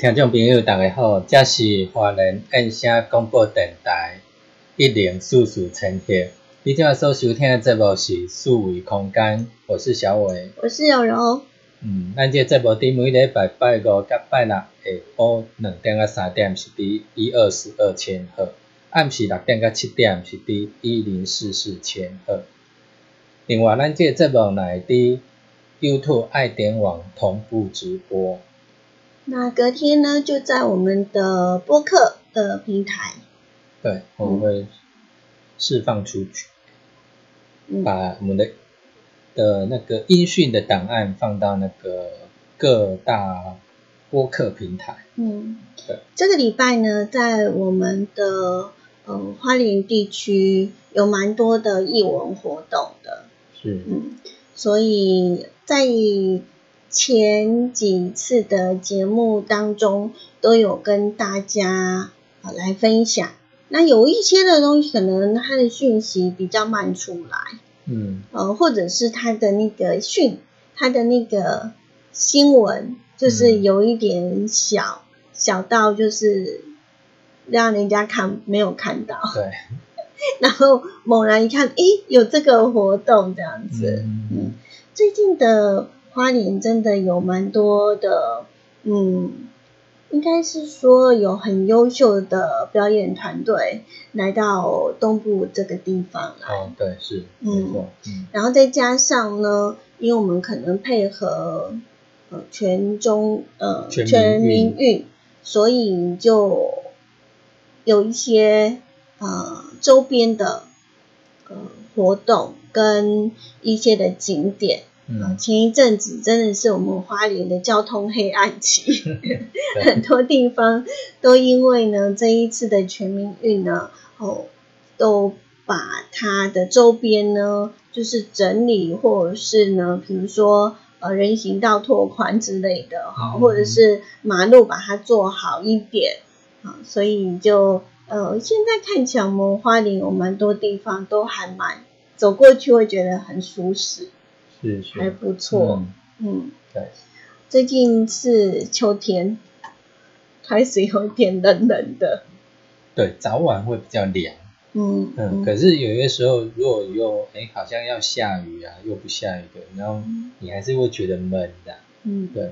听众朋友，大家好，这是华人燕声广播电台一零四四千赫。你今仔所收听的节目是四维空间，我是小伟，我是柔柔。嗯，咱这节目伫每礼拜拜五甲拜六下晡两点到三点是伫一二四二千赫，暗时六点到七点是伫一零四四千赫。另外，咱这节目乃伫 YouTube 爱点网同步直播。那隔天呢，就在我们的播客的平台，对，我们会释放出去，嗯，把我们的的那个音讯的档案放到那个各大播客平台。嗯，对，这个礼拜呢，在我们的呃花莲地区有蛮多的艺文活动的，是，嗯，所以在前几次的节目当中，都有跟大家呃来分享。那有一些的东西，可能它的讯息比较慢出来，嗯，呃，或者是它的那个讯，它的那个新闻，就是有一点小、小到就是让人家看没有看到，对，然后猛然一看，诶，有这个活动这样子，嗯。嗯，最近的。花莲真的有蛮多的，嗯，应该是说有很优秀的表演团队来到东部这个地方来。哦，对，是，嗯然后再加上呢，因为我们可能配合呃全中呃全民运运，所以就有一些呃周边的呃活动跟一些的景点。嗯，前一阵子真的是我们花莲的交通黑暗期，很多地方都因为呢这一次的全民运呢，哦，都把它的周边呢就是整理，或者是呢，比如说呃人行道拓宽之类的哈，嗯或者是马路把它做好一点啊，所以就呃现在看起来我们花莲有蛮多地方都还蛮走过去会觉得很舒适。是是，还不错，嗯，嗯，对，最近是秋天，开始有点冷冷的，对，早晚会比较凉，嗯嗯，可是有些时候如果又哎好像要下雨啊，又不下雨的，然后你还是会觉得闷的，嗯，对，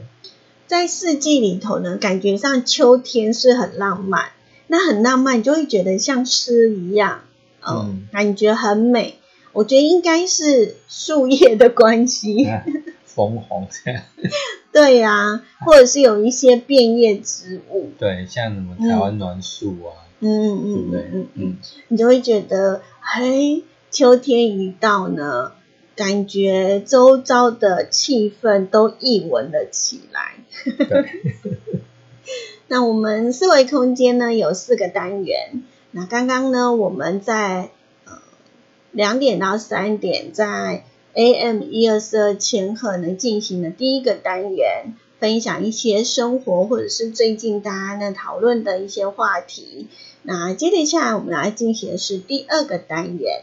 在四季里头呢，感觉上秋天是很浪漫，那很浪漫，你就会觉得像诗一样，哦、嗯。感觉很美。我觉得应该是树叶的关系，啊 枫红这样。对呀、或者是有一些变叶植物，对，像什么台湾栾树啊，嗯嗯嗯？嗯嗯，嗯，你就会觉得，嘿，秋天一到呢，感觉周遭的气氛都一闻了起来。对，那我们思维空间呢有四个单元，那刚刚呢我们在呃两点到三点在 AM 一二四二前可能进行的第一个单元，分享一些生活或者是最近大家呢讨论的一些话题。那接着下来我们来进行的是第二个单元。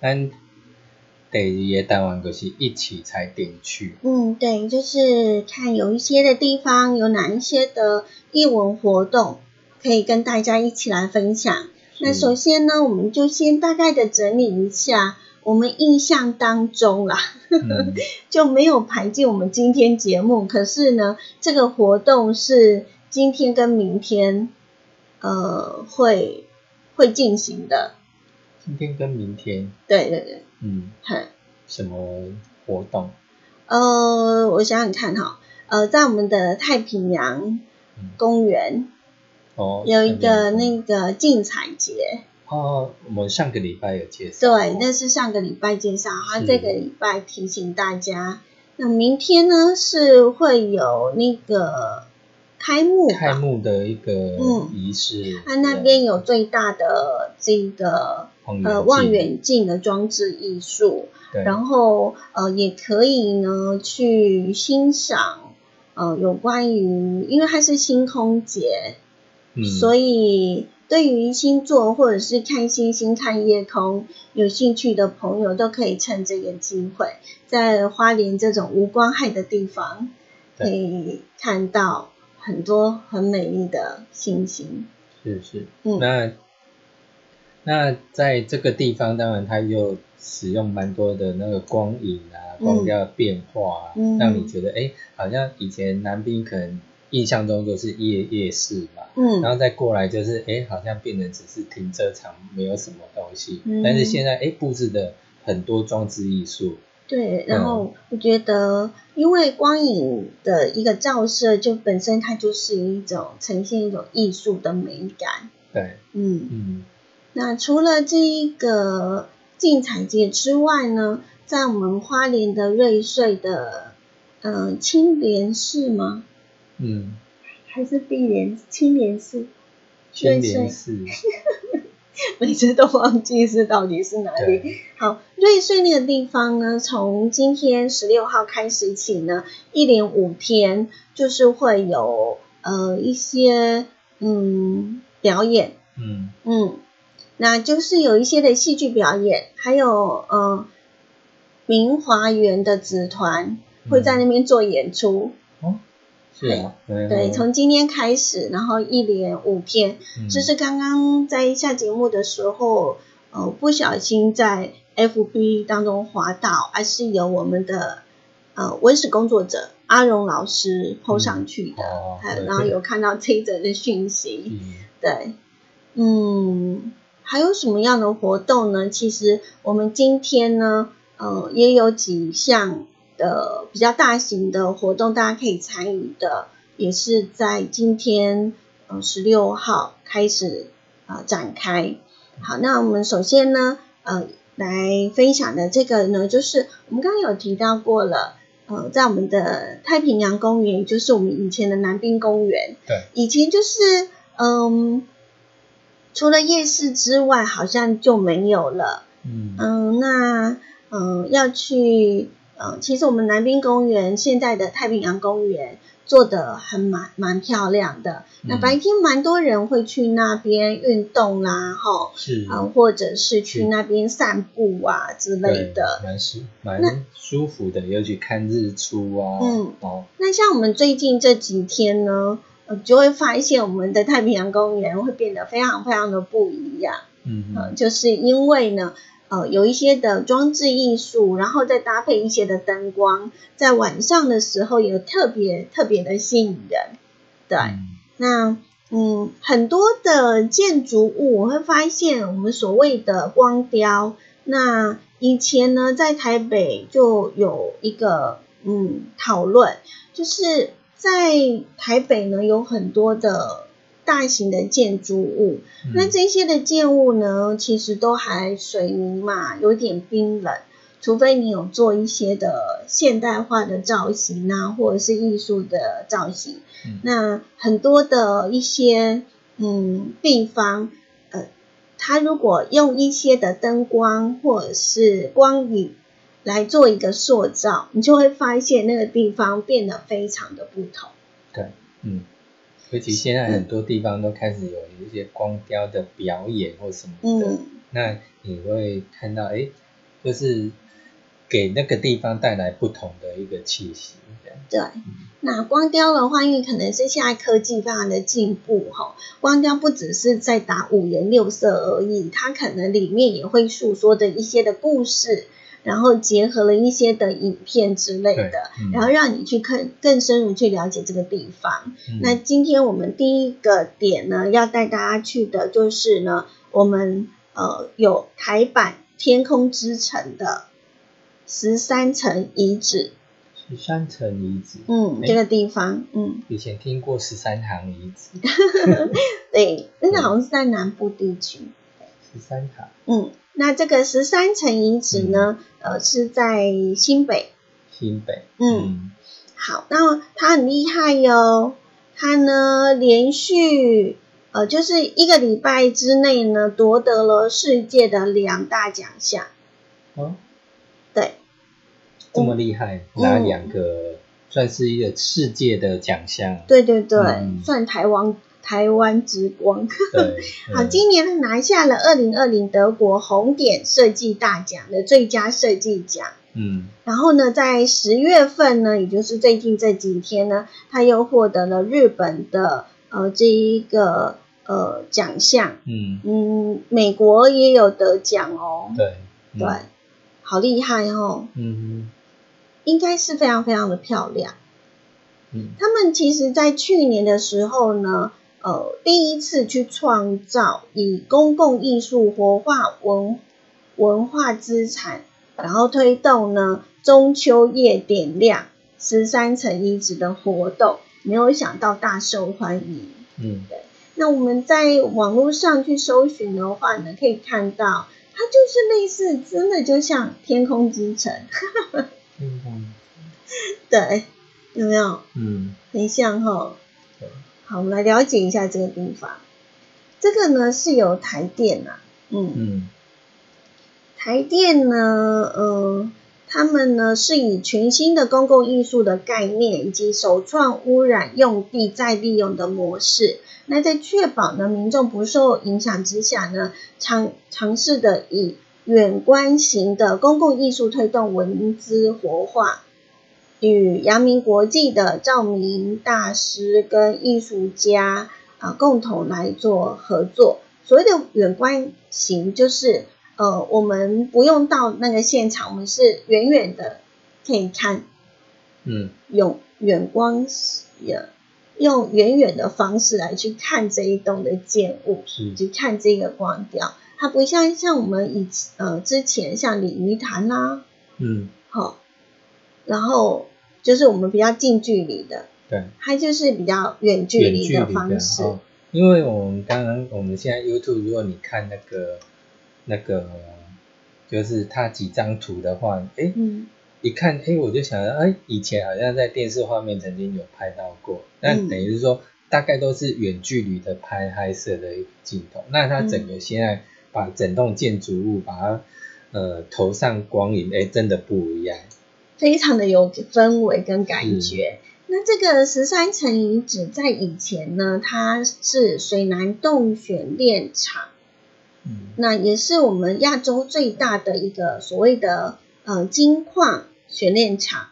咱第二个单元就是一起踩点去。嗯，对，就是看有一些的地方有哪一些的艺文活动，可以跟大家一起来分享。那首先呢，我们就先大概的整理一下我们印象当中啦，嗯，就没有排进我们今天节目。可是呢，这个活动是今天跟明天，呃，会会进行的。今天跟明天，对对对，嗯，很。什么活动？呃，我想想看哈，呃，在我们的太平洋嗯公园哦，有一个那个竞彩节，哦，我们上个礼拜有介绍。对，那是上个礼拜介绍，他是这个礼拜提醒大家。那明天呢是会有那个开幕开？幕的一个嗯仪式。他那边有最大的这个望呃望远镜的装置艺术，然后呃也可以呢去欣赏呃有关于，因为它是星空节，嗯，所以对于星座或者是看星星、看夜空有兴趣的朋友，都可以趁这个机会，在花莲这种无光害的地方，可以看到很多很美丽的星星。是是，嗯。那那在这个地方，当然它又使用蛮多的那个光影啊、嗯。光调变化啊，嗯。让你觉得哎，好像以前南滨可能印象中就是夜夜市嘛，嗯。然后再过来就是哎，好像变成只是停车场，没有什么东西，嗯。但是现在哎布置的很多装置艺术，对，然后我觉得，因为光影的一个照射，就本身它就是一种呈现一种艺术的美感。对，嗯，嗯，那除了这一个竞彩节之外呢，在我们花莲的瑞穗的呃青莲寺吗？嗯，还是碧莲青莲寺？青莲寺，每次都忘记是到底是哪里。好，瑞穗那个地方呢，从今天十六号开始起呢，一连五天就是会有呃一些嗯表演，嗯，嗯，那就是有一些的戏剧表演，还有呃明华园的子团会在那边做演出。哦，是啊，嗯对，从今天开始，然后一连五天，嗯。就是刚刚在下节目的时候，呃，不小心在 FB 当中滑到，还是由我们的呃文史工作者阿荣老师 PO 上去的，还然后有看到这一则的讯息，嗯。对，嗯，还有什么样的活动呢？其实我们今天呢，呃，也有几项的比较大型的活动，大家可以参与的，也是在今天呃十六号开始啊、呃展开。好，那我们首先呢，呃，来分享的这个呢，就是我们刚刚有提到过了，呃，在我们的太平洋公园，就是我们以前的南滨公园，对，以前就是嗯，除了夜市之外，好像就没有了。嗯嗯，那嗯要去，嗯，其实我们南滨公园现在的太平洋公园做的很蛮蛮漂亮的。那嗯白天蛮多人会去那边运动啦，吼，是嗯，或者是去那边散步啊之类的。蛮舒蛮舒服的，尤其看日出啊，嗯哦，那像我们最近这几天呢，呃，就会发现我们的太平洋公园会变得非常非常的不一样。嗯就是因为呢，呃，有一些的装置艺术，然后再搭配一些的灯光，在晚上的时候有特别特别的吸引人。对，嗯那嗯，很多的建筑物，我会发现我们所谓的光雕，那以前呢，在台北就有一个嗯讨论，就是在台北呢有很多的大型的建筑物，嗯。那这些的建物呢，其实都还水泥嘛，有点冰冷。除非你有做一些的现代化的造型啊，或者是艺术的造型，嗯。那很多的一些嗯地方，呃，它如果用一些的灯光或者是光影来做一个塑造，你就会发现那个地方变得非常的不同。对，嗯，尤其现在很多地方都开始有一些光雕的表演或什么的，嗯，那你会看到，哎，就是给那个地方带来不同的一个气息，对。那光雕的话，因为可能是现在科技非常的进步哈，光雕不只是在打五颜六色而已，它可能里面也会诉说的一些的故事，然后结合了一些的影片之类的，嗯然后让你去更更深入去了解这个地方。嗯。那今天我们第一个点呢，要带大家去的就是呢，我们呃有台版天空之城的十三层遗址，十三层遗址，嗯，诶这个地方，嗯，以前听过十三行遗址，对，那个好像是在南部地区，十三行，嗯，那这个十三层遗址呢，呃，是在新北，新北，嗯。好，那它很厉害哟，它呢连续呃就是一个礼拜之内呢夺得了世界的两大奖项，哦，对，这么厉害，嗯。拿两个算是一个世界的奖项，对对对，嗯。算台湾台湾之光。好，嗯今年呢拿下了二零二零德国红点设计大奖的最佳设计奖。嗯然后呢，在十月份呢，也就是最近这几天呢，他又获得了日本的呃这一个呃奖项。嗯，嗯，美国也有得奖哦。对，嗯对，好厉害哦，嗯应该是非常非常的漂亮。嗯他们其实在去年的时候呢，呃，第一次去创造以公共艺术活化文文化资产，然后推动呢中秋夜点亮十三层遗址的活动，没有想到大受欢迎。嗯对那我们在网络上去搜寻的话呢，可以看到它就是类似，真的就像天空之城，嗯 对，有没有？嗯很像哈对。好，我们来了解一下这个地方。这个呢是有台电啊、嗯，嗯台电呢，嗯，他们呢是以全新的公共艺术的概念以及首创污染用地再利用的模式，那在确保呢民众不受影响之下呢，尝尝试的以远观型的公共艺术推动文资活化，与阳明国际的照明大师跟艺术家啊、共同来做合作。所谓的远观型，就是呃，我们不用到那个现场，我们是远远的可以看，嗯用远光也用远远的方式来去看这一栋的建物，是去看这个光雕。它不像像我们以呃之前像鲤鱼潭啦、嗯好、然后就是我们比较近距离的，对，它就是比较远距离的方式。哦因为我们刚刚我们现在 YouTube，如果你看那个那个，就是它几张图的话，哎，嗯一看，哎，我就想到，哎，以前好像在电视画面曾经有拍到过，那嗯等于是说大概都是远距离的拍拍摄的一个镜头。那它整个现在把整栋建筑物把它呃投上光影，哎，真的不一样。非常的有氛围跟感觉。那这个十三层遗址在以前呢，它是水南洞选炼厂，嗯那也是我们亚洲最大的一个所谓的呃金矿选炼厂。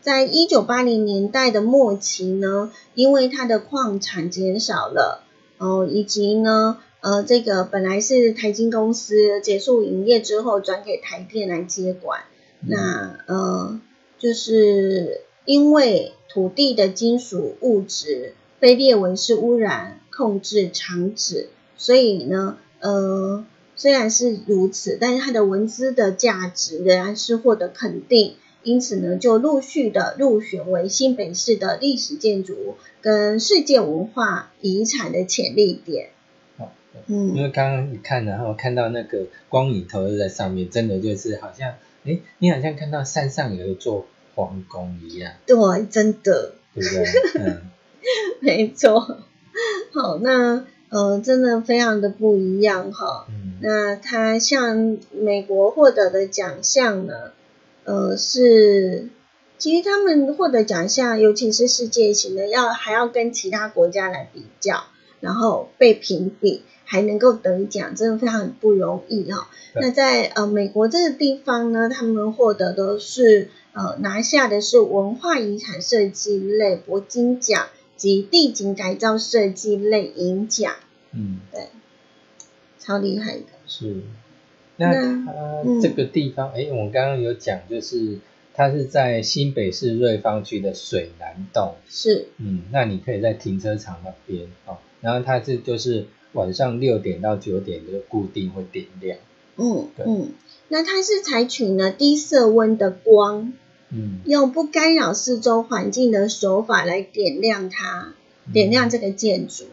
在一九八零年代的末期呢，因为它的矿产减少了，哦、以及呢，呃，这个本来是台金公司结束营业之后转给台电来接管，那呃，就是因为土地的金属物质被列为是污染控制厂址，所以呢，呃，虽然是如此，但是它的文资的价值仍然是获得肯定。因此呢，就陆续的入选为新北市的历史建筑跟世界文化遗产的潜力点。好因嗯，为刚刚你看，然后看到那个光影投射在上面，真的就是好像，哎，你好像看到山上有一座皇宫一样，对，真的。对不对？嗯，没错，好，那呃，真的非常的不一样哈。嗯那他像美国获得的奖项呢，呃，是其实他们获得奖项，尤其是世界型的，要还要跟其他国家来比较，然后被评比，还能够得奖，真的非常不容易哦、那在呃美国这个地方呢，他们获得的是呃拿下的是文化遗产设计类铂金奖及地景改造设计类银奖，嗯，对。超厉害的。是。那那它嗯。这个地方，哎、我们刚刚有讲，就是它是在新北市瑞芳区的水南洞，是，嗯，那你可以在停车场那边哦，然后它是就是晚上六点到九点就固定会点亮，嗯对。嗯，那它是采取呢低色温的光，嗯，用不干扰四周环境的手法来点亮它，点亮这个建筑。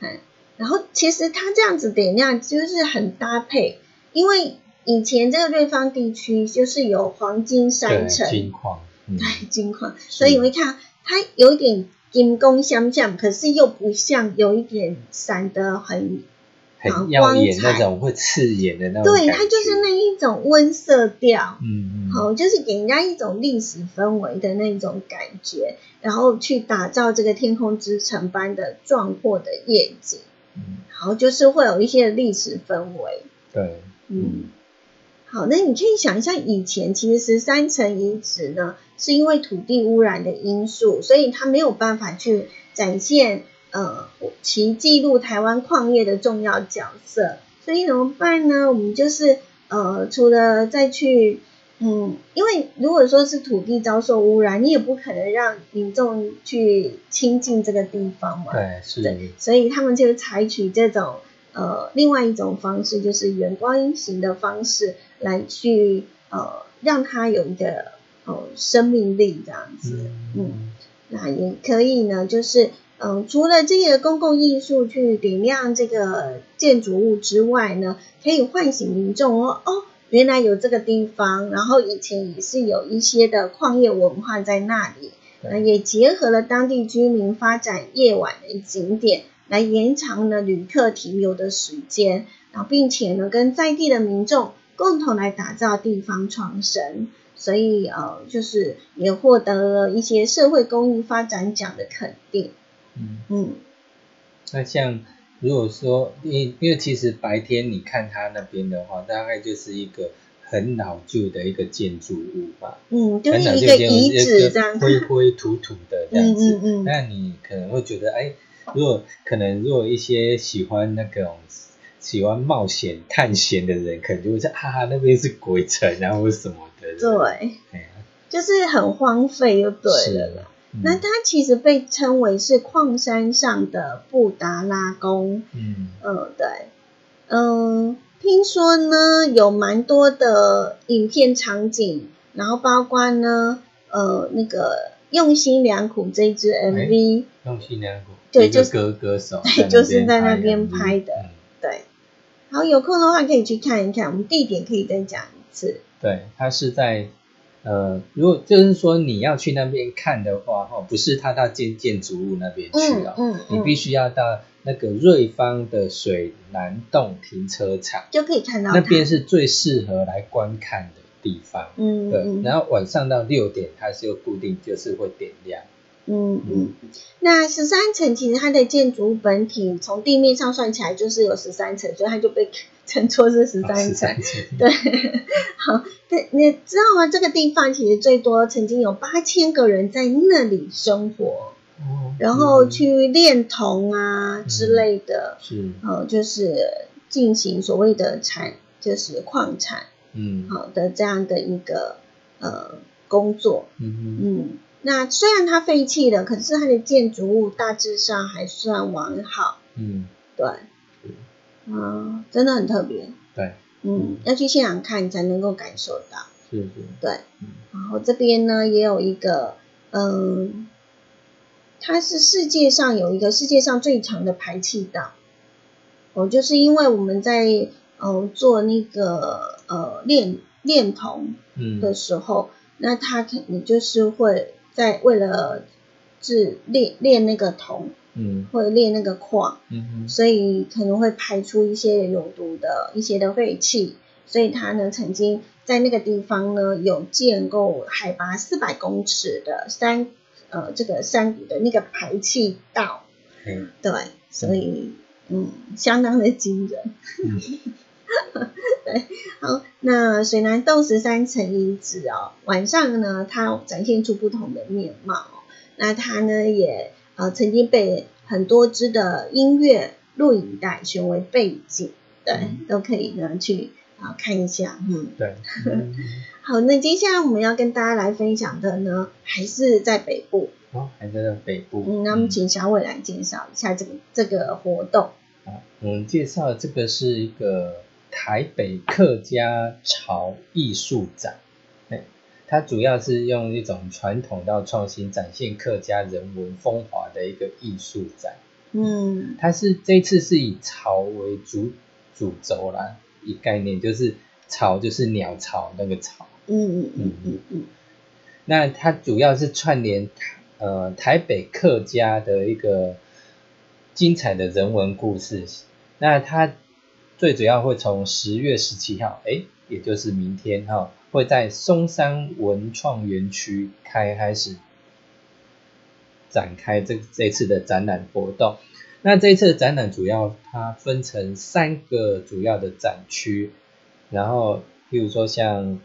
嗯，然后其实它这样子点亮就是很搭配，因为以前这个瑞芳地区就是有黄金山对，城，金矿，嗯，对金矿，所以你会看它有一点金光相像，可是又不像，有一点闪得很很耀眼那种会刺眼的那种对，它就是那一种温色调，嗯嗯，好，就是给人家一种历史氛围的那种感觉，然后去打造这个天空之城般的壮阔的夜景，嗯，好，就是会有一些历史氛围，对，嗯。好，那你可以想一下，以前其实十三层遗址呢，是因为土地污染的因素，所以它没有办法去展现呃其记录台湾矿业的重要角色，所以怎么办呢？我们就是呃，除了再去嗯，因为如果说是土地遭受污染，你也不可能让民众去亲近这个地方嘛，对，是，的，所以他们就采取这种呃另外一种方式，就是远光型的方式来去呃让它有一个呃生命力这样子。嗯那也可以呢，就是嗯、呃除了这个公共艺术去点亮这个建筑物之外呢，可以唤醒民众哦哦。原来有这个地方，然后以前也是有一些的矿业文化在那里，那也结合了当地居民发展夜晚的景点，来延长了旅客停留的时间，然后并且呢跟在地的民众共同来打造地方创生，所以呃就是也获得了一些社会公益发展奖的肯定。嗯，嗯，那像如果说，因因为其实白天你看它那边的话，大概就是一个很老旧的一个建筑物吧，嗯，就是一个遗址这样子。灰灰土土的这样子。嗯嗯嗯那你可能会觉得，哎，如果可能，如果一些喜欢那种喜欢冒险探险的人，可能就会说，啊，那边是鬼城啊，或什么的。对，就是很荒废就对了啦。嗯那它其实被称为是矿山上的布达拉宫。嗯嗯，对，嗯，听说呢有蛮多的影片场景，然后包括呢，呃，那个用心良苦这一支 MV，、用心良苦，对，就是歌歌手，对，就是在那边拍的。嗯对，好，有空的话可以去看一看。我们地点可以再讲一次。对，它是在呃，如果就是说你要去那边看的话，哈，不是它到建建筑物那边去哦，嗯嗯你必须要到那个瑞芳的水南洞停车场，就可以看到那边是最适合来观看的地方。对，嗯对然后晚上到六点，它是有固定，就是会点亮。嗯嗯。那十三层其实它的建筑本体从地面上算起来就是有十三层，所以它就被 称作是十三层。13层 对，好，对，你知道吗？这个地方其实最多曾经有八千个人在那里生活，哦然后嗯去炼铜啊之类的，是呃，就是进行所谓的产，就是矿产嗯好的这样的一个呃工作。嗯嗯，那虽然它废弃了，可是它的建筑物大致上还算完好。嗯。对，嗯，真的很特别。对，嗯，要去现场看才能够感受到。是是。对。嗯，然后这边呢也有一个，嗯，它是世界上有一个世界上最长的排气道。哦，就是因为我们在呃做那个呃炼炼铜嗯。的时候，那它肯定就是会在为了制炼炼那个铜，嗯。或者炼那个矿，嗯所以可能会排出一些有毒的一些的废气，所以他呢曾经在那个地方呢有建构海拔四百公尺的山呃这个山谷的那个排气道，嗯对，所以嗯相当的惊人。嗯 对，好，那水南洞十三层遗址哦，晚上呢它展现出不同的面貌哦、那它呢也呃曾经被很多支的音乐录影带选为背景，对，嗯。都可以呢去啊、看一下，嗯，对，嗯 好，那接下来我们要跟大家来分享的呢，还是在北部，哦，还在北部。嗯，那我们请小伟来介绍一下这个这个活动，啊，我们介绍的这个是一个台北客家潮艺术展，哎，它主要是用一种传统到创新，展现客家人文风华的一个艺术展。嗯它是这次是以潮为主主轴啦，一概念就是潮就是鸟巢那个巢。嗯嗯嗯嗯嗯那它主要是串联台呃台北客家的一个精彩的人文故事。那它最主要会从十月十七号，哎，也就是明天哈、会在松山文创园区开开始展开这这次的展览活动。那这次展览主要它分成三个主要的展区，然后譬如说像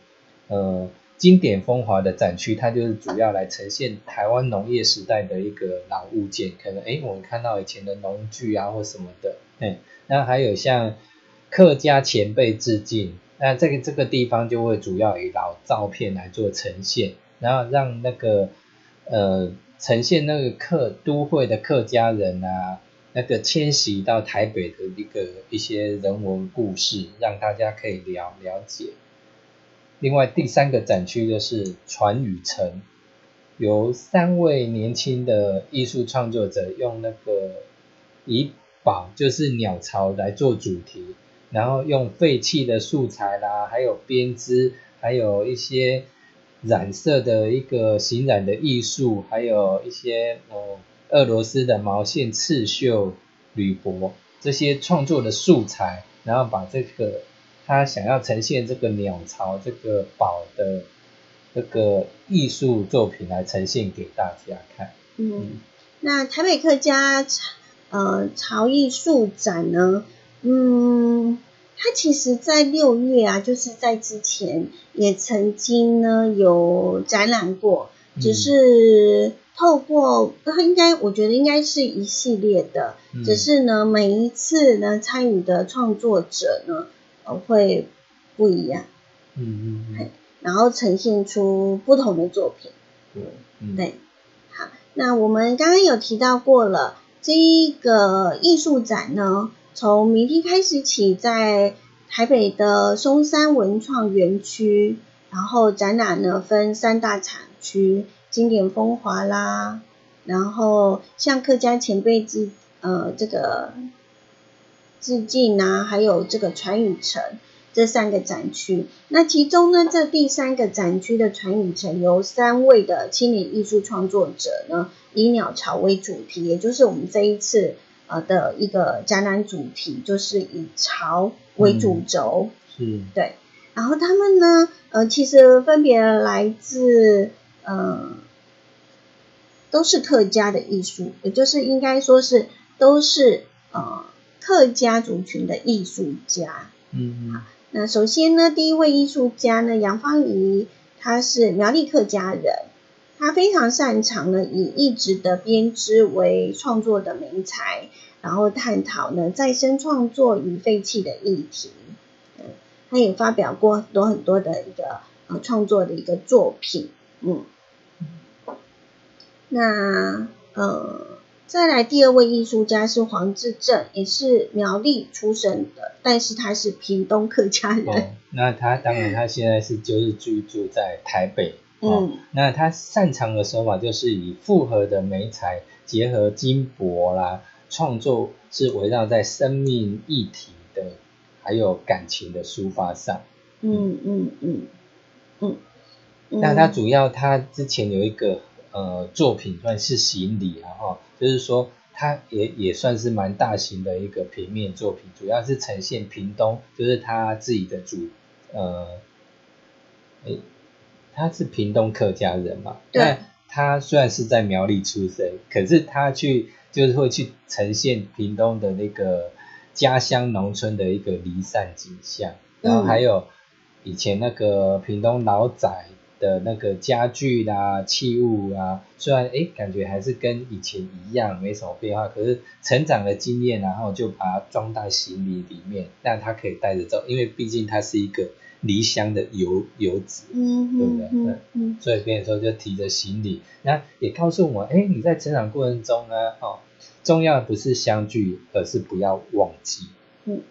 呃经典风华的展区，它就是主要来呈现台湾农业时代的一个老物件，可能诶我们看到以前的农具啊或什么的，哎，那还有像客家前辈致敬，那这个这个地方就会主要以老照片来做呈现，然后让那个呃呈现那个客都会的客家人啊。那个迁徙到台北的一个一些人文故事，让大家可以了了解。另外第三个展区就是传与城，由三位年轻的艺术创作者用那个以宝就是鸟巢来做主题，然后用废弃的素材啦，还有编织，还有一些染色的一个形染的艺术，还有一些呃俄罗斯的毛线刺绣、铝箔这些创作的素材，然后把这个他想要呈现这个鸟巢这个宝的这个艺术作品来呈现给大家看。嗯，那台北客家呃潮艺术展呢，嗯，他其实在六月啊，就是在之前也曾经呢有展览过，只嗯是透过他应该我觉得应该是一系列的，嗯。只是呢每一次呢参与的创作者呢呃会不一样，嗯嗯嗯，然后呈现出不同的作品。对，嗯。对，好，那我们刚刚有提到过了，这一个艺术展呢，从明天开始起，在台北的松山文创园区，然后展览呢分三大产区，经典风华啦，然后向客家前辈致呃这个致敬啊，还有这个传语城这三个展区。那其中呢，这第三个展区的传语城由三位的青年艺术创作者呢，以鸟巢为主题，也就是我们这一次呃的一个展览主题，就是以潮为主轴。是，对。然后他们呢，呃，其实分别来自呃。都是客家的艺术，也就是应该说是都是呃客家族群的艺术家。嗯，好，那首先呢，第一位艺术家呢，杨芳仪，她是苗栗客家人，他非常擅长呢以一直的编织为创作的媒材，然后探讨呢再生创作与废弃的议题。嗯，他也发表过很多很多的一个呃创作的一个作品。嗯。那呃，再来第二位艺术家是黄志正，也是苗栗出生的，但是他是屏东客家人。那他当然他现在是就是居住在台北。嗯，那他擅长的手法就是以复合的媒材结合金箔啦，创作是围绕在生命议题的，还有感情的抒发上。嗯嗯嗯嗯。那他主要他之前有一个。呃，作品算是行礼啊，哈，就是说他也也算是蛮大型的一个平面作品，主要是呈现屏东，就是他自己的主，呃，诶，他是屏东客家人嘛，对，他虽然是在苗栗出生，可是他去就是会去呈现屏东的那个家乡农村的一个离散景象，然后还有以前那个屏东老宅。的那个家具啦、器物啊，虽然哎感觉还是跟以前一样，没什么变化，可是成长的经验，然后就把它装在行李里面，让他可以带着走，因为毕竟他是一个离乡的游游子，嗯，对不对？嗯嗯，所以跟你说就提着行李，那也告诉我，哎，你在成长过程中呢，哦，重要的不是相聚，而是不要忘记。嗯，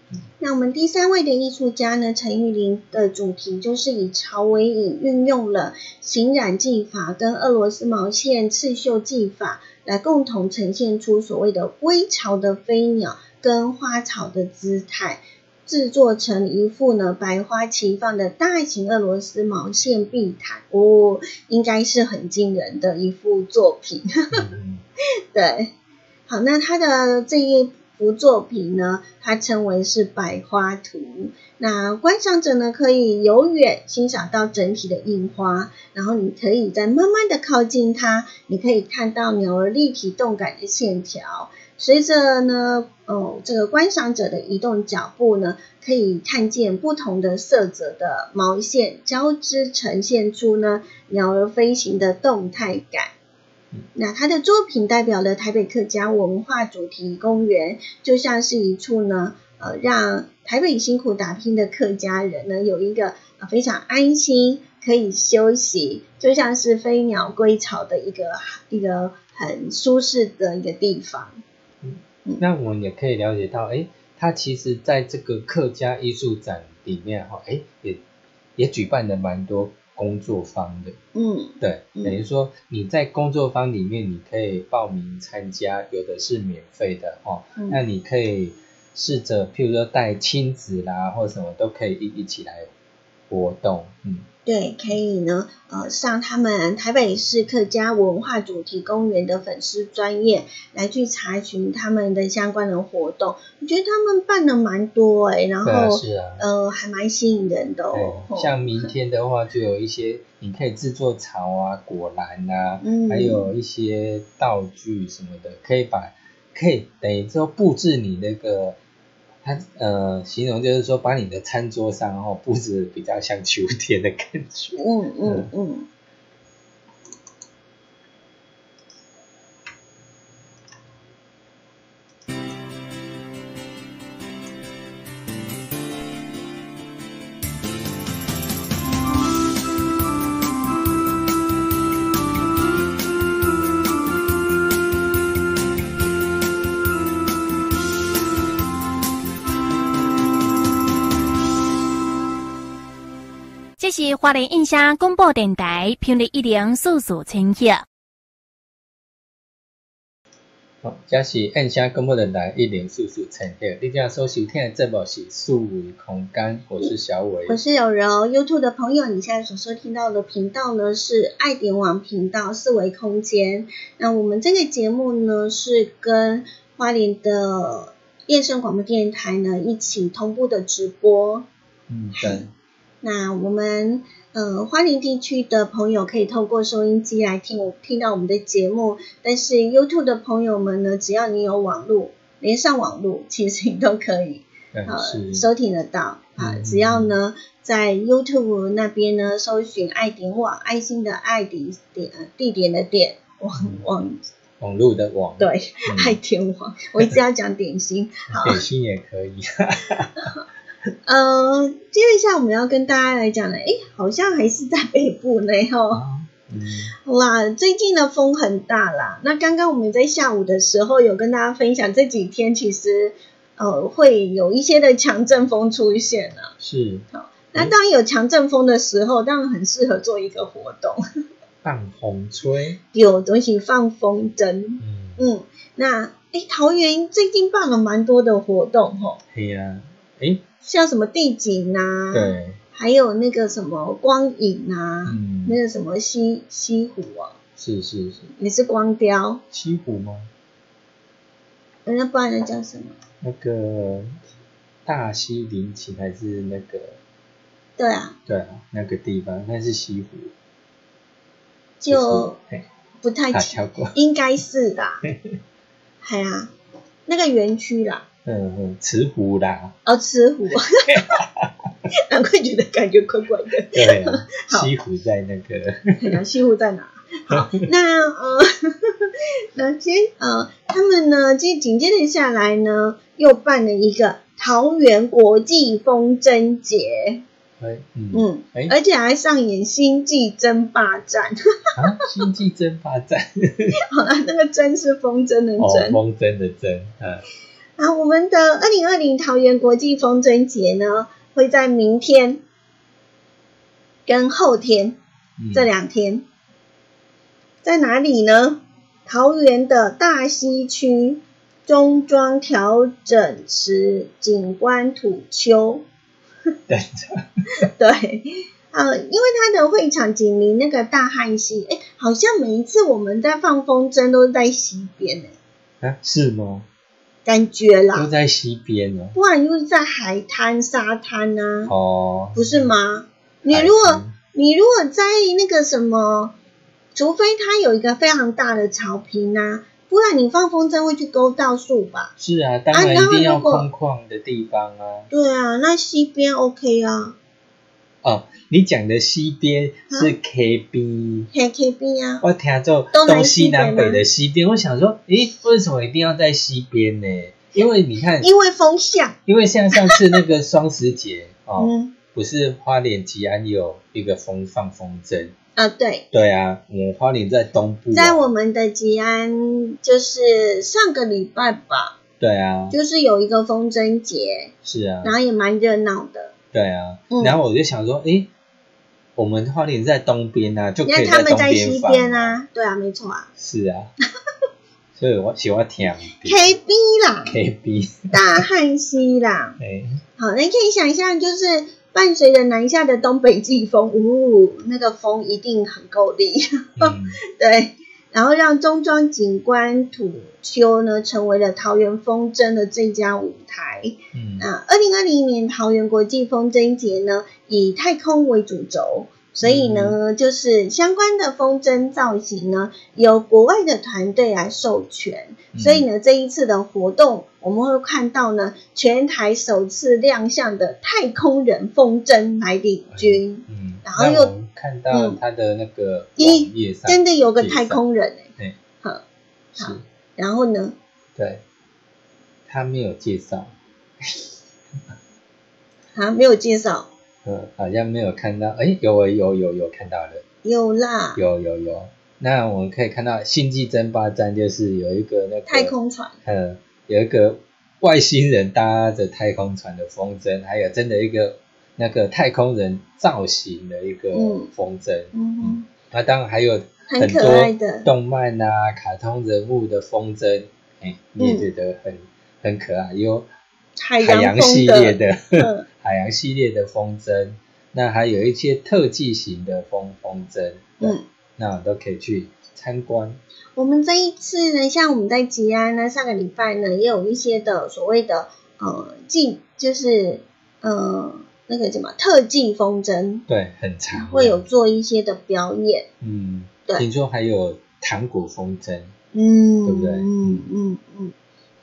那我们第三位的艺术家呢，陈玉玲的主题就是以潮为引，运用了形染技法跟俄罗斯毛线刺绣技法，来共同呈现出所谓的归巢的飞鸟跟花草的姿态，制作成一幅呢百花齐放的大型俄罗斯毛线地毯，哦，应该是很惊人的一幅作品。对，好，那他的这一。幅作品呢，它称为是百花图。那观赏者呢，可以由远欣赏到整体的印花，然后你可以再慢慢的靠近它，你可以看到鸟儿立体动感的线条。随着呢，哦，这个观赏者的移动脚步呢，可以看见不同的色泽的毛线交织，呈现出呢鸟儿飞行的动态感。那他的作品代表了台北客家文化主题公园，就像是一处呢，呃，让台北辛苦打拼的客家人呢，有一个非常安心可以休息，就像是飞鸟归巢的一个一个很舒适的一个地方。嗯，那我们也可以了解到，哎，他其实在这个客家艺术展里面哈，哎，也也举办了蛮多。工作坊的，嗯，对，等于说你在工作坊里面，你可以报名参加，有的是免费的哦，那你可以试着，譬如说带亲子啦，或什么都可以一一起来活动，嗯。对，可以呢，呃，上他们台北市客家文化主题公园的粉丝专业来去查询他们的相关的活动。我觉得他们办的蛮多哎，然后是啊，呃，还蛮吸引人的哦。像明天的话，就有一些 你可以制作草啊、果篮啊，还有一些道具什么的，可以把可以等于说布置你那个。他呃，形容就是说，把你的餐桌上然后布置比较像秋天的感觉。嗯嗯嗯。是华联印象广播电台频率一零四四千赫。好，这是印象公布的来一零四四千赫。你这样收收听的节目是数维空间，我是小伟。我是有柔 YouTube 的朋友，你现在所收听到的频道呢是爱点网频道四维空间。那我们这个节目呢是跟花莲的燕声广播电台呢一起同步的直播。嗯，对。那我们呃花莲地区的朋友可以透过收音机来听我听到我们的节目，但是 YouTube 的朋友们呢，只要你有网络连上网络，其实你都可以呃收听得到啊。只要呢在 YouTube 那边呢搜寻爱点网爱心的爱地点地点的点网网网络的网对爱点网，我一直要讲点心，好点心也可以。呃，接一下我们要跟大家来讲的，哎，好像还是在北部呢，哦。嗯。好啦，最近的风很大啦。那刚刚我们在下午的时候有跟大家分享，这几天其实呃会有一些的强阵风出现了。是。好，那当有强阵风的时候，当然很适合做一个活动。放风吹。有东西放风筝。嗯。嗯，那哎，桃园最近办了蛮多的活动，哈。对呀。哎。像什么地景啊，对，还有那个什么光影啊，嗯，那个什么西西湖啊，是是是，也是光雕。西湖吗？人家不然那叫什么？那个大溪林奇还是那个？对啊。对啊，那个地方那是西湖。就不太清，应该是的。哎呀，那个园区啦。嗯嗯，慈湖啦，哦，慈湖，难怪觉得感觉怪怪的。对，西湖在那个。西湖在哪？好，那呃，那接呃，他们呢，接紧接着下来呢，又办了一个桃园国际风筝节。哎，嗯，哎，而且还上演星际争霸战。啊，星际争霸战。好了，那个针是风筝的针，风筝的针，嗯。啊，我们的二零二零桃园国际风筝节呢，会在明天跟后天这两天，在哪里呢？桃园的大溪区中庄调整池景观土丘。对，对，呃，因为它的会场紧邻那个大汉溪，哎，好像每一次我们在放风筝都是在溪边哎。啊，是吗？感觉啦，都在溪边哦，不然就是在海滩、沙滩啊，哦，不是吗？你如果你如果在那个什么，除非它有一个非常大的草坪啊，不然你放风筝会去勾到树吧？是啊，当然一定要空旷的地方啊。对啊，那溪边 OK 啊。哦，你讲的西边是 K B，嘿 K B 啊，我听做东西南北的西边，我想说，诶，为什么一定要在西边呢？因为你看，因为风向，因为像上次那个双十节 哦，不是花莲吉安有一个风放风筝。啊？对，对啊，我们花莲在东部，在我们的吉安，就是上个礼拜吧？对啊，就是有一个风筝节，是啊，然后也蛮热闹的。对啊，然后我就想说，哎，我们花莲在东边啊，就可以在西边边啊。对啊，没错啊。是啊，所以我喜欢听 K B 啦，K B 大汉溪啦。哎，好，你可以想象，就是伴随着南下的东北季风，呜，那个风一定很够力。对。然后让中庄景观土丘呢成为了桃园风筝的最佳舞台。嗯，那二零二零年桃园国际风筝节呢，以太空为主轴，所以呢，就是相关的风筝造型呢，由国外的团队来授权。所以呢，这一次的活动，我们会看到呢，全台首次亮相的太空人风筝来领军。嗯，然后又。看到他的那个网页上，真的有个太空人哎，对，好，好，然后呢？对，他没有介绍，啊，没有介绍，嗯，好像没有看到，哎，有有有有看到了，有啦，有有有，那我们可以看到星际争霸战就是有一个那个太空船，嗯，有一个外星人搭着太空船的风筝，还有真的一个。那个太空人造型的一个风筝，嗯嗯，那当然还有很多动漫啊、卡通人物的风筝，哎，你也觉得很很可爱，有海海洋系列的嗯。海洋系列的风筝，那还有一些特技型的风风筝，对。嗯，那都可以去参观。我们这一次呢，像我们在吉安呢，上个礼拜呢，也有一些的所谓的呃进，就是呃那个什么特技风筝，对，很长，会有做一些的表演。嗯，对听说还有糖果风筝，嗯，对不对嗯嗯嗯。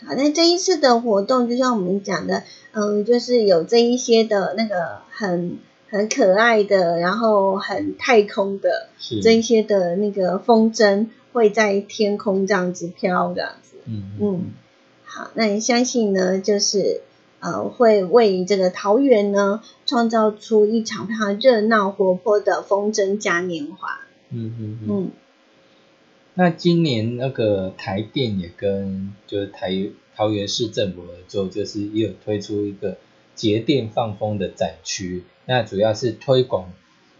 好，那这一次的活动，就像我们讲的，嗯，就是有这一些的那个很很可爱的，然后很太空的是这一些的那个风筝会在天空这样子飘，这样子。嗯嗯，好，那你相信呢，就是呃，会为这个桃园呢创造出一场非常热闹活泼的风筝嘉年华。嗯嗯嗯。嗯那今年那个台电也跟就是台桃园市政府合作，就是也有推出一个节电放风的展区，那主要是推广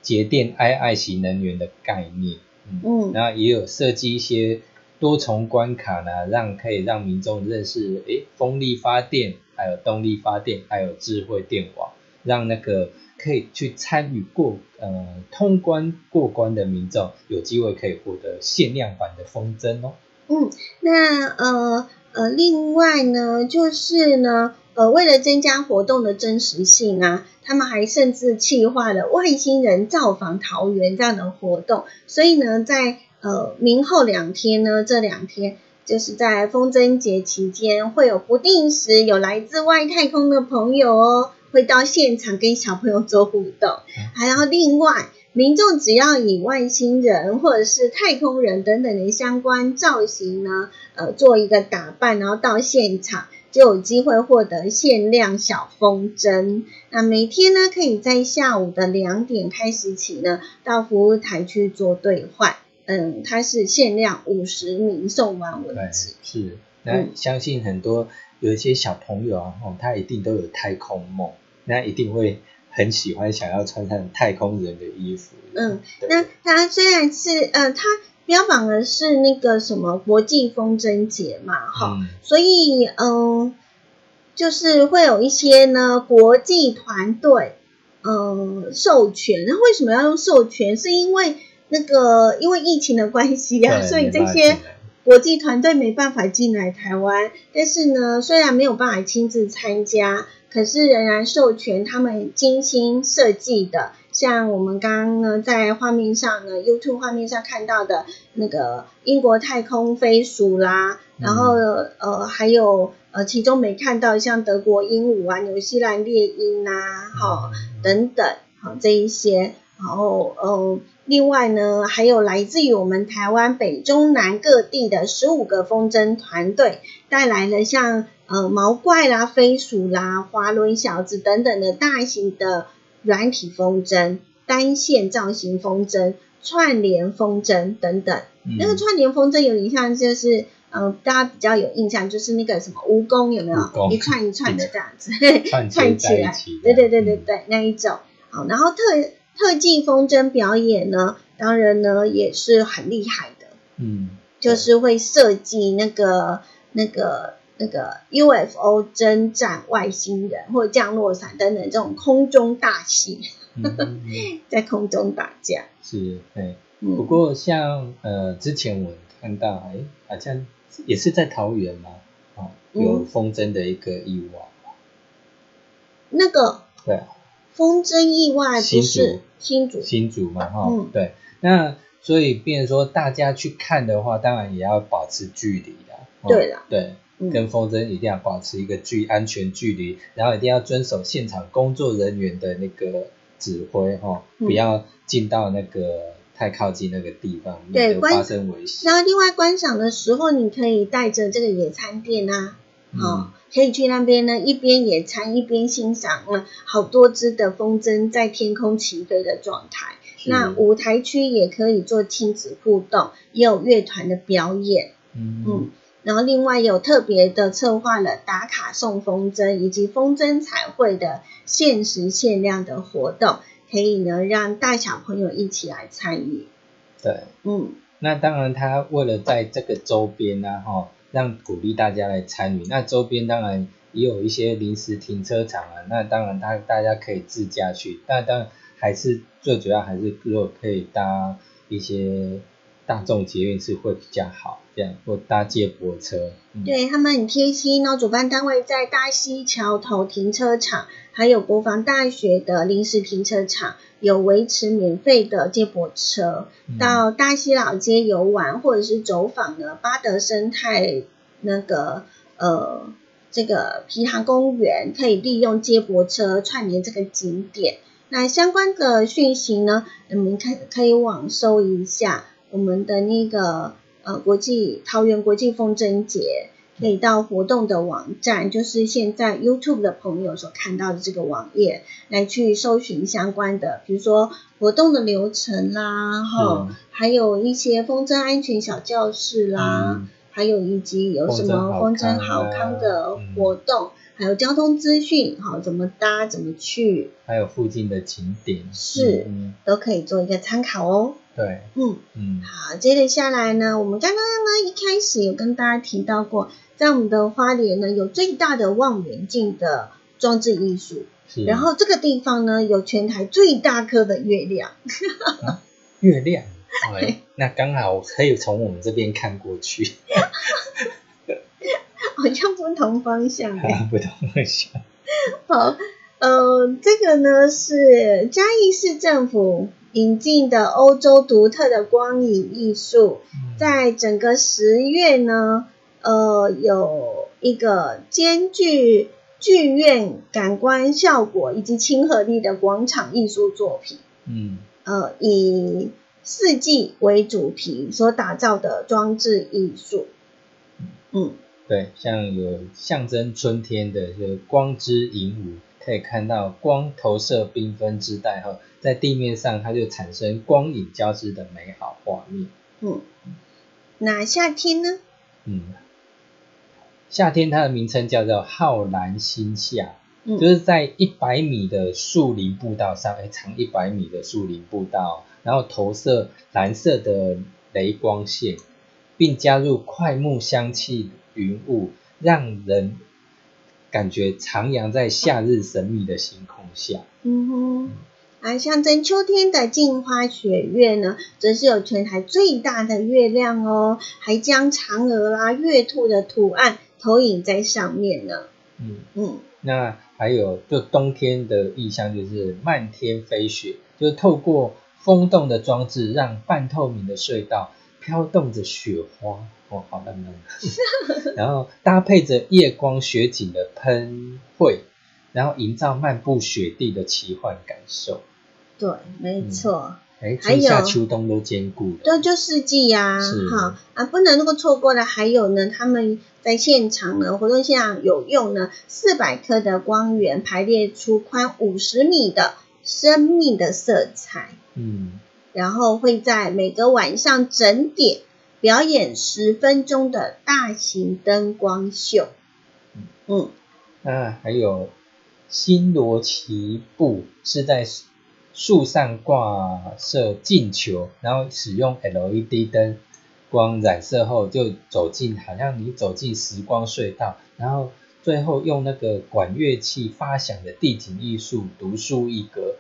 节电爱爱惜能源的概念。嗯，嗯那也有设计一些多重关卡呢，让可以让民众认识诶风力发电，还有动力发电，还有智慧电网，让那个可以去参与过呃通关过关的民众有机会可以获得限量版的风筝哦。嗯，那呃呃，另外呢，就是呢，呃，为了增加活动的真实性啊，他们还甚至企划了外星人造访桃园这样的活动。所以呢，在呃明后两天呢，这两天就是在风筝节期间，会有不定时有来自外太空的朋友哦，会到现场跟小朋友做互动。还有另外，民众只要以外星人或者是太空人等等的相关造型呢，呃，做一个打扮，然后到现场就有机会获得限量小风筝。那每天呢，可以在下午的两点开始起呢，到服务台去做兑换。嗯，它是限量五十名送完为，止。是。那嗯相信很多有一些小朋友啊，哦，他一定都有太空梦，那一定会很喜欢想要穿上太空人的衣服。嗯，对那它虽然是呃，它标榜的是那个什么国际风筝节嘛，哈、嗯所以嗯、就是会有一些呢国际团队嗯授权。那为什么要用授权？是因为那个因为疫情的关系啊，所以这些国际团队没办法进来台湾，但是呢，虽然没有办法亲自参加，可是仍然授权他们精心设计的，像我们刚刚呢在画面上呢，YouTube 画面上看到的那个英国太空飞鼠啦，然后、呃还有呃其中没看到像德国鹦鹉啊、纽西兰猎鹰啊，哈、等等，好这一些，然后呃，另外呢，还有来自于我们台湾北中南各地的十五个风筝团队，带来了像呃毛怪啦、飞鼠啦、滑轮小子等等的大型的软体风筝、单线造型风筝、串联风筝等等。嗯那个串联风筝有点像就是。嗯，大家比较有印象，就是那个什么蜈蚣有没有一串一串的这样子 串起来？对对对对对，那一种。好，然后特特技风筝表演呢，当然呢也是很厉害的，嗯，就是会设计那个那个那个 UFO 征战外星人或降落伞等等这种空中大戏，嗯嗯嗯 在空中打架。是，对。嗯，不过像呃，之前我看到，哎，好像也是在桃园嘛，哦，有嗯风筝的一个意外，那个对啊，风筝意外不新是竹。新竹，新竹嘛，哈、嗯。对，那所以变成说大家去看的话，当然也要保持距离啦，哦对啦。对，嗯。跟风筝一定要保持一个距安全距离，然后一定要遵守现场工作人员的那个指挥，哈、嗯。不要进到那个太靠近那个地方，对发生危险。然后另外观赏的时候，你可以带着这个野餐垫啊，嗯。哦，可以去那边呢，一边野餐一边欣赏了好多只的风筝在天空起飞的状态。那舞台区也可以做亲子互动，也有乐团的表演，嗯嗯，然后另外有特别的策划了打卡送风筝以及风筝彩绘的限时限量的活动，可以呢让大小朋友一起来参与。对。嗯那当然，他为了在这个周边呢、哈，让鼓励大家来参与。那周边当然也有一些临时停车场啊，那当然大大家可以自驾去，但当然还是最主要还是如果可以搭一些大众捷运是会比较好，这样或搭接驳车。嗯、对他们很贴心哦，主办单位在大溪桥头停车场，还有国防大学的临时停车场有维持免费的接驳车，嗯到大溪老街游玩或者是走访呢巴德生态那个呃这个皮塘公园，可以利用接驳车串联这个景点。那相关的讯息呢，你们可可以网搜一下我们的那个呃国际桃园国际风筝节，可以到活动的网站，就是现在 YouTube 的朋友所看到的这个网页，来去搜寻相关的，比如说活动的流程啦，哈，还有一些风筝安全小教室啦，嗯。还有以及有什么风风筝筝好好康的嗯活动，还有交通资讯，好怎么搭，怎么去，还有附近的景点。是嗯。都可以做一个参考哦。对，嗯。嗯。好，接着下来呢，我们刚刚呢一开始有跟大家提到过，在我们的花莲呢有最大的望远镜的装置艺术，然后这个地方呢有全台最大颗的月亮，月亮，哎，那刚好可以从我们这边看过去，好像不同方向欸。不同方向。好，呃，这个呢是嘉义市政府引进的欧洲独特的光影艺术，在整个十月呢，呃，有一个兼具剧院感官效果以及亲和力的广场艺术作品，嗯。呃，以四季为主题所打造的装置艺术。嗯，对，像有象征春天的，就是光之影舞，可以看到光投射缤纷之带后，在地面上它就产生光影交织的美好画面。嗯，那夏天呢？嗯，夏天它的名称叫做浩然星夏，嗯，就是在一百米的树林步道上，哎，长一百米的树林步道，然后投射蓝色的雷光线，并加入快木香气云雾，让人感觉徜徉在夏日神秘的星空下。嗯哼，啊，象征秋天的镜花雪月呢，则是有全台最大的月亮哦，还将嫦娥啦、月兔的图案投影在上面呢。嗯，嗯，那还有就冬天的意象就是漫天飞雪，就是透过风洞的装置，让半透明的隧道飘动着雪花，哦，好浪漫。然后搭配着夜光雪景的喷绘，然后营造漫步雪地的奇幻感受。对，没错。哎，春夏秋冬都兼顾的。对，就四季呀、是哈啊，不能够错过的。还有呢，他们在现场呢，活动现场有用呢四百颗的光源排列出宽五十米的生命的色彩，嗯，然后会在每个晚上整点表演十分钟的大型灯光秀。嗯，那还有新罗棋布是在树上挂设镜球，然后使用 LED 灯光染色后，就走进好像你走进时光隧道，然后最后用那个管乐器发响的地景艺术独树一格。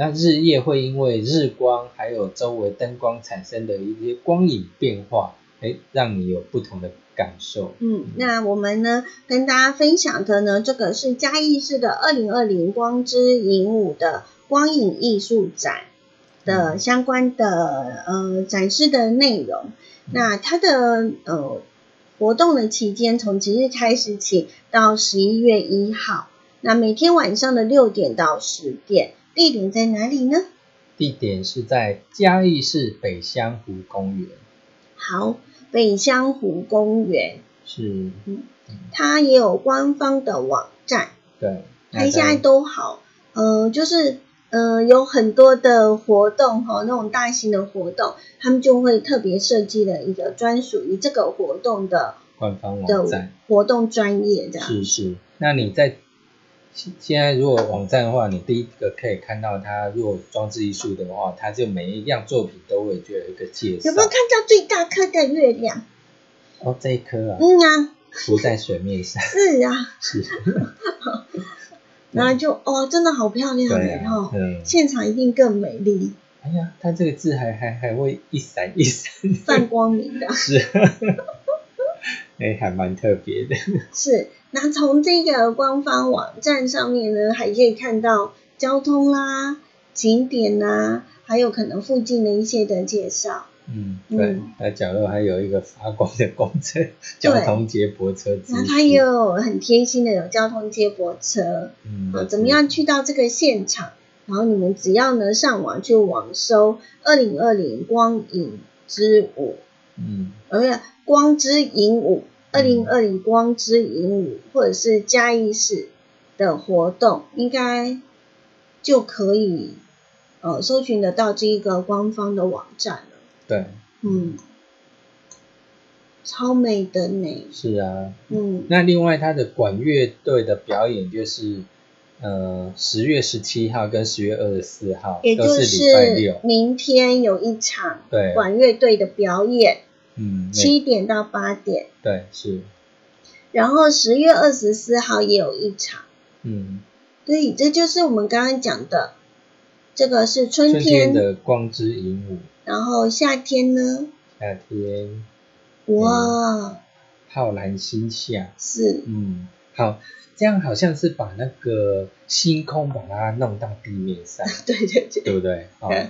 那日夜会因为日光还有周围灯光产生的一些光影变化，哎，让你有不同的感受。嗯，那我们呢跟大家分享的呢，这个是嘉义市的二零二零光之影舞的光影艺术展的相关的呃展示的内容。那它的呃活动的期间从即日开始起到十一月一号，那每天晚上的六点到十点，地点在哪里呢？地点是在嘉义市北香湖公园，好，北香湖公园，是，它也有官方的网站。对，它现在都好，呃，就是呃有很多的活动哈，那种大型的活动，他们就会特别设计了一个专属于这个活动的官方网的站，活动专业这样。是是。那你在现现在如果网站的话，你第一个可以看到它，如果装置艺术的话，它就每一样作品都会就有一个介绍。有没有看。到最大颗的月亮？哦，这一颗啊，嗯啊，浮在水面上，是啊，是，然后就哦，真的好漂亮对啊哎哦，，嗯，现场一定更美丽，哎呀，它这个字还还还会一闪一闪，泛光明的。是，哎，还蛮特别的，是，那从这个官方网站上面呢，还可以看到交通啦、景点啦，还有可能附近的一些的介绍。嗯，嗯。对，那角落还有一个发光的公车，交通接驳车资那，它也有很贴心的有交通接驳车，嗯，啊，怎么样去到这个现场？然后你们只要呢上网去网搜二零二零光影之舞，嗯，呃，不是光之影舞，二零二零光之影舞，或者是嘉义市的活动，应该就可以呃搜寻得到这一个官方的网站了。对，嗯，超美的呢。是啊，嗯，那另外他的管乐队的表演就是，呃，十月十七号跟十月二十四号也就是礼拜六，明天有一场对，管乐队的表演，嗯，每七点到八点。对是，然后十月二十四号也有一场，嗯，对，这就是我们刚刚讲的，这个是春春天的光之影舞，然后夏天呢，夏天哇，浩然星下，是嗯，好，这样好像是把那个星空把它弄到地面上，对对对，对不对？好、对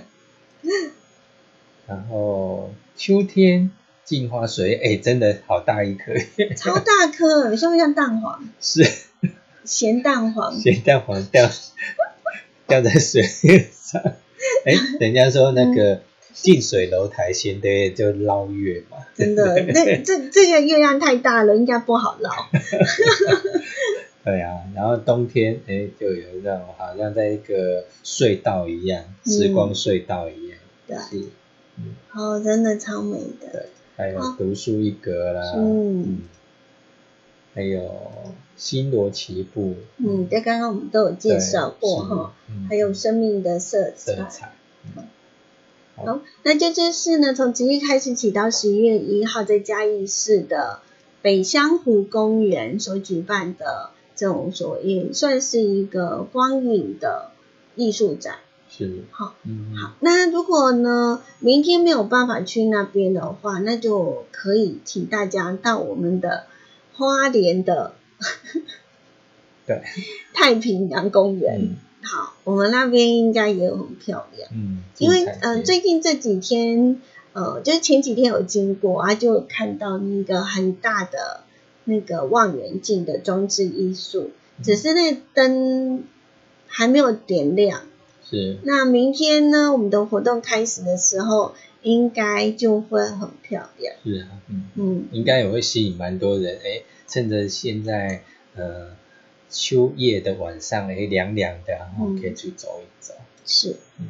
然后秋天镜花水，哎，真的好大一颗，超大颗，像不像蛋黄？是。咸蛋黄，咸蛋黄掉 掉在水面上。哎，人家说那个近水楼台先得就捞月嘛，真的，那这这个月亮太大了，应该不好捞。对啊。然后冬天哎，就有那种好像在一个隧道一样，时光隧道一样，对，是，哦，真的超美的，还有哦独树一格啦，嗯。还有星罗棋布，嗯，这刚刚我们都有介绍过哈，，嗯。还有生命的色彩。色彩，好，那这就是呢，从即日开始起到十一月一号，在嘉义市的北香湖公园所举办的这种所谓算是一个光影的艺术展。是，好，嗯，好，那如果呢明天没有办法去那边的话，那就可以请大家到我们的花莲的 对，太平洋公园。嗯好，我们那边应该也很漂亮。嗯，因为嗯、呃最近这几天，呃，就是前几天有经过啊，就看到那个很大的那个望远镜的装置艺术，嗯只是那灯还没有点亮。是，那明天呢，我们的活动开始的时候，应该就会很漂亮。是啊，嗯。嗯，应该也会吸引蛮多人，哎，趁着现在呃秋夜的晚上，哎凉凉的，然后嗯可以去走一走。是。嗯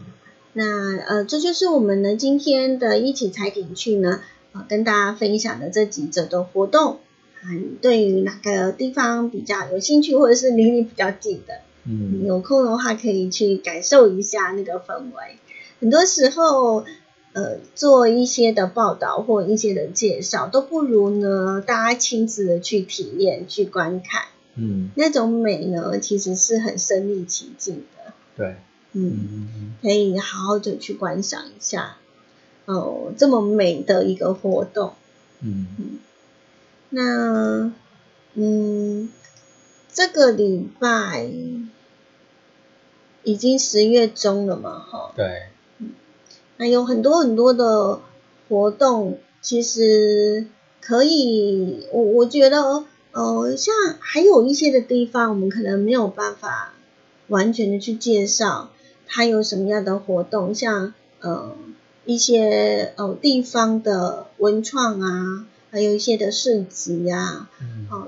那呃，这就是我们呢今天的一起踩点去呢，呃，跟大家分享的这几者的活动。啊，你对于哪个地方比较有兴趣，或者是离你比较近的，嗯，有空的话可以去感受一下那个氛围。很多时候，呃，做一些的报道或一些的介绍，都不如呢大家亲自的去体验、去观看。嗯，那种美呢，其实是很身临其境的。对，嗯，嗯可以好好的去观赏一下，哦，这么美的一个活动。嗯。那，嗯，这个礼拜已经十月中了嘛，哈，对，那有很多很多的活动，其实可以，我我觉得，呃，像还有一些的地方，我们可能没有办法完全的去介绍它有什么样的活动，像呃一些呃地方的文创啊，还有一些的市集啊，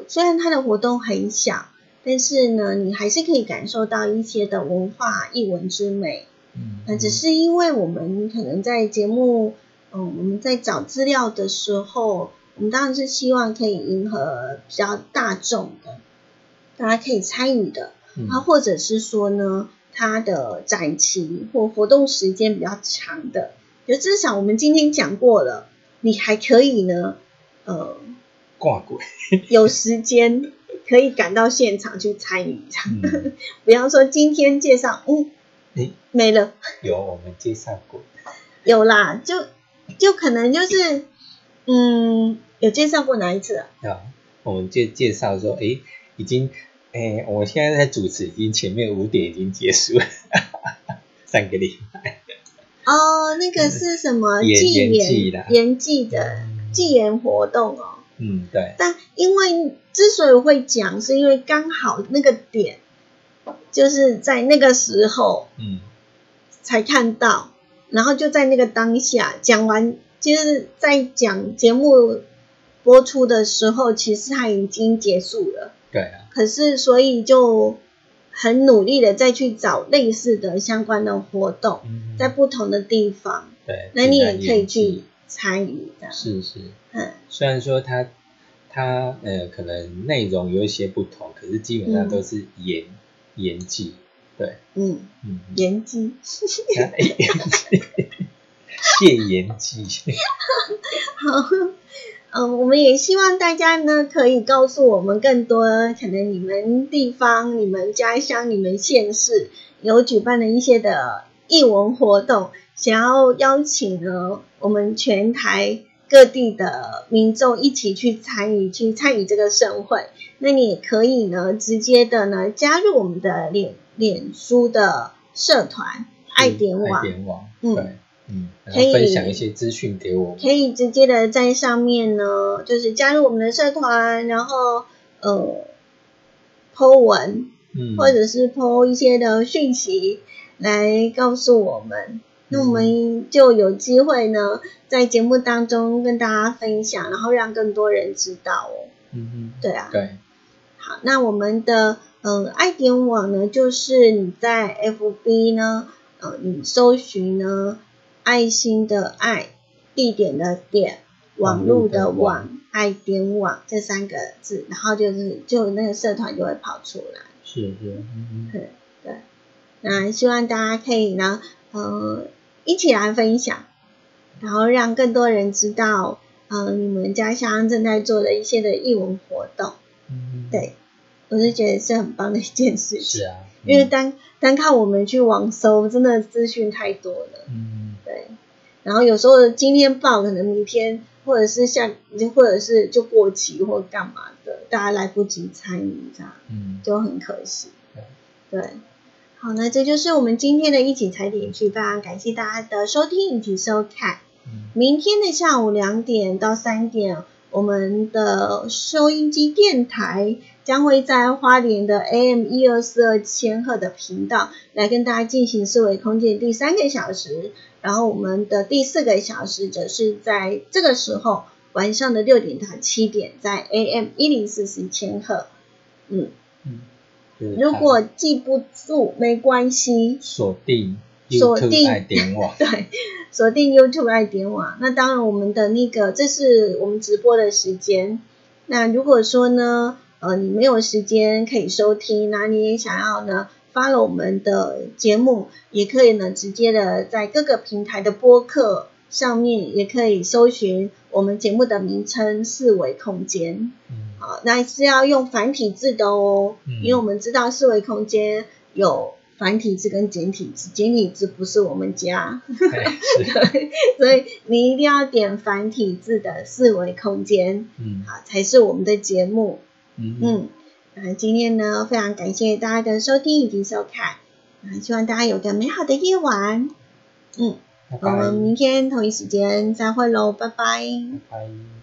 虽然它的活动很小，但是呢，你还是可以感受到一些的文化艺文之美。嗯，那只是因为我们可能在节目，嗯，我们在找资料的时候，我们当然是希望可以迎合比较大众的，大家可以参与的，嗯啊，或者是说呢，它的展期或活动时间比较长的，就至少我们今天讲过了，你还可以呢，呃，挂鬼。有时间可以赶到现场去参与，嗯，不要说今天介绍，嗯，诶？没了，有我们介绍过。有啦，就就可能就是，嗯，有介绍过哪一次啊？啊，我们就介绍说，诶，已经，诶，我现在在主持，已经前面五点已经结束了，三个礼拜。哦，那个是什么？延祭延祭演啦。延祭的祭演活动哦。嗯，对，但因为之所以会讲，是因为刚好那个点就是在那个时候嗯才看到，然后就在那个当下讲完，其实，在讲节目播出的时候，其实它已经结束了。对啊，可是，所以就很努力的再去找类似的相关的活动，嗯，在不同的地方，对，那你也可以去参与的。是是，嗯虽然说它它呃可能内容有一些不同，可是基本上都是演演技，对，嗯，嗯，延期。它延记，谢延记，好，嗯，我们也希望大家呢可以告诉我们更多，可能你们地方、你们家乡、你们县市有举办的一些的艺文活动，想要邀请呢我们全台各地的民众一起去参与，去参与这个盛会。那你也可以呢直接的呢加入我们的脸脸书的社团爱点网。爱，点网，嗯。对，嗯，可以后分享一些资讯给我们，可以直接的在上面呢，就是加入我们的社团，然后呃，po 文嗯，或者是 po 一些的讯息来告诉我们，那我们就有机会呢，在节目当中跟大家分享，然后让更多人知道哦。嗯对啊。嗯，，对，好，那我们的嗯爱点网呢，就是你在 FB 呢，呃，你搜寻呢爱心的爱，地点的点，网络的网爱点网这三个字，然后就是就那个社团就会跑出来。是是，嗯嗯那希望大家可以呢，呃，一起来分享，然后让更多人知道，呃，你们家乡正在做的一些的艺文活动。嗯，对，我是觉得是很棒的一件事情。是啊，因为单单靠我们去网搜，真的资讯太多了。嗯对，然后有时候今天报，可能明天或者是下，或者是就过期或干嘛的，大家来不及参与，这样嗯就很可惜对。对，好，那这就是我们今天的一起踩点去，非常感谢大家的收听以及收看。嗯明天的下午两点到三点，我们的收音机电台将会在花莲的 AM 一二四二千赫的频道来跟大家进行四维空间第三个小时，然后我们的第四个小时则是在这个时候晚上的六点到七点，在 AM 一零四四千赫。嗯，如果记不住没关系，锁定锁定 YouTube 爱点网，对，锁定 YouTube 爱点网。那当然，我们的那个这是我们直播的时间。那如果说呢，呃，你没有时间可以收听，那你也想要呢发了我们的节目，也可以呢直接的在各个平台的播客上面，也可以搜寻我们节目的名称“四维空间”。嗯好，那是要用繁体字的哦，嗯因为我们知道四维空间有繁体字跟简体字，简体字不是我们家，对，所以你一定要点繁体字的四维空间，嗯好才是我们的节目。嗯嗯，那今天呢，非常感谢大家的收听以及收看，啊，希望大家有个美好的夜晚。嗯，拜拜我们明天同一时间再会喽，拜拜。拜拜。